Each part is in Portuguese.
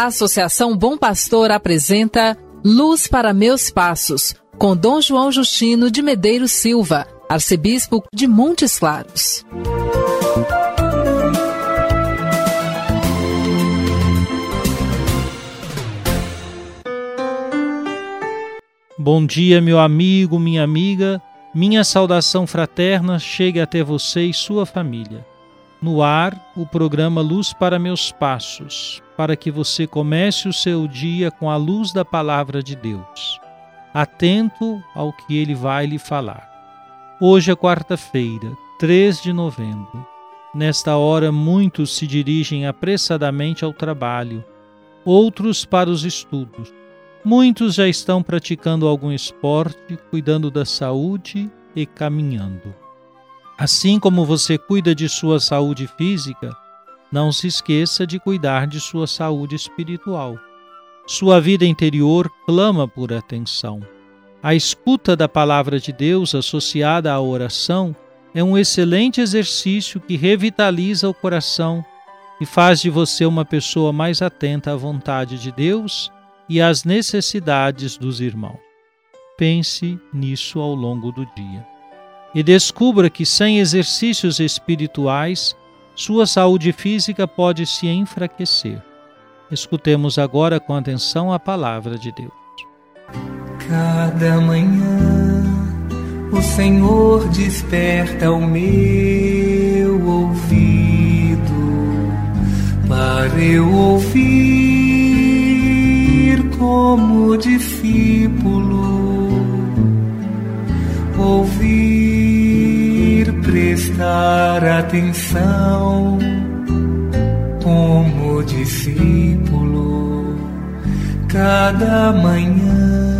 A Associação Bom Pastor apresenta Luz para Meus Passos, com Dom João Justino de Medeiros Silva, arcebispo de Montes Claros. Bom dia, meu amigo, minha amiga. Minha saudação fraterna chegue até você e sua família. No ar, o programa Luz para Meus Passos, para que você comece o seu dia com a luz da Palavra de Deus, atento ao que ele vai lhe falar. Hoje é quarta-feira, 3 de novembro. Nesta hora, muitos se dirigem apressadamente ao trabalho, outros para os estudos. Muitos já estão praticando algum esporte, cuidando da saúde e caminhando. Assim como você cuida de sua saúde física, não se esqueça de cuidar de sua saúde espiritual. Sua vida interior clama por atenção. A escuta da palavra de Deus associada à oração é um excelente exercício que revitaliza o coração e faz de você uma pessoa mais atenta à vontade de Deus e às necessidades dos irmãos. Pense nisso ao longo do dia e descubra que sem exercícios espirituais, sua saúde física pode se enfraquecer. Escutemos agora com atenção a palavra de Deus. Cada manhã o Senhor desperta o meu ouvido para eu ouvir como discípulo ouvir, prestar atenção como discípulo cada manhã.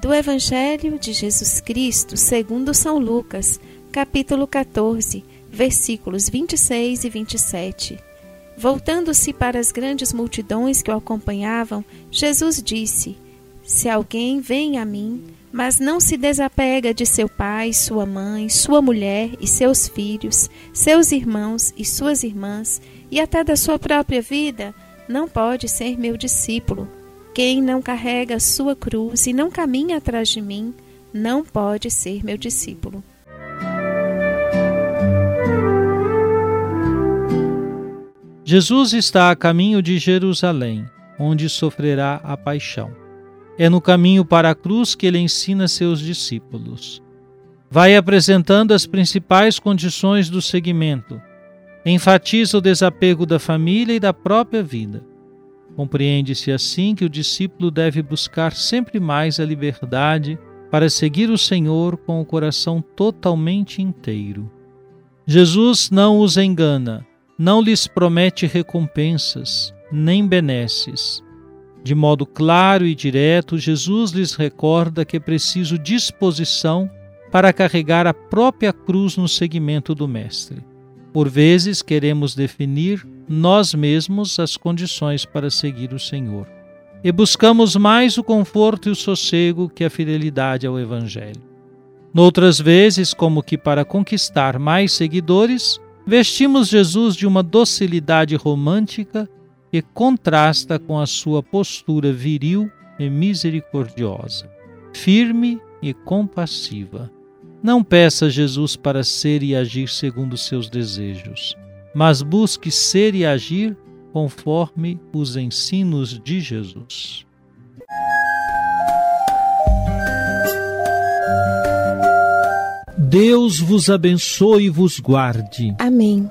Do Evangelho de Jesus Cristo, segundo São Lucas, capítulo 14, versículos 26 e 27. Voltando-se para as grandes multidões que o acompanhavam, Jesus disse: se alguém vem a mim, mas não se desapega de seu pai, sua mãe, sua mulher e seus filhos, seus irmãos e suas irmãs, e até da sua própria vida, não pode ser meu discípulo. Quem não carrega sua cruz e não caminha atrás de mim, não pode ser meu discípulo. Jesus está a caminho de Jerusalém, onde sofrerá a paixão. É no caminho para a cruz que ele ensina seus discípulos. Vai apresentando as principais condições do seguimento. Enfatiza o desapego da família e da própria vida. Compreende-se assim que o discípulo deve buscar sempre mais a liberdade para seguir o Senhor com o coração totalmente inteiro. Jesus não os engana, não lhes promete recompensas, nem benesses de modo claro e direto, Jesus lhes recorda que é preciso disposição para carregar a própria cruz no seguimento do Mestre. Por vezes queremos definir nós mesmos as condições para seguir o Senhor. E buscamos mais o conforto e o sossego que a fidelidade ao Evangelho. Noutras vezes, como que para conquistar mais seguidores, vestimos Jesus de uma docilidade romântica que contrasta com a sua postura viril e misericordiosa, firme e compassiva. Não peça a Jesus para ser e agir segundo seus desejos, mas busque ser e agir conforme os ensinos de Jesus. Deus vos abençoe e vos guarde. Amém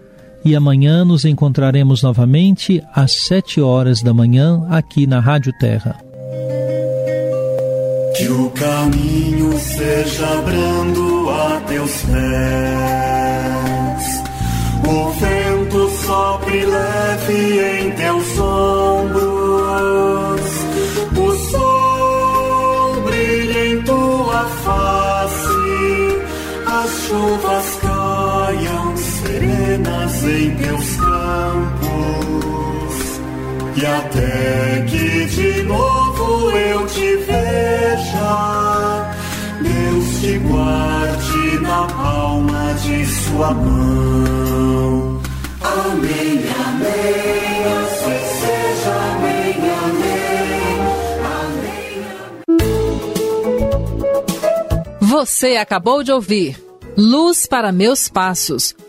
e amanhã nos encontraremos novamente às sete horas da manhã aqui na Rádio Terra. Que o caminho seja brando a teus pés, o vento sopre leve em teus ombros, o sol brilha em tua face, as chuvas em teus campos, e até que de novo eu te veja, Deus te guarde na palma de sua mão. Amém, amém, assim seja, amém, amém, amém. Você acabou de ouvir Luz para Meus Passos,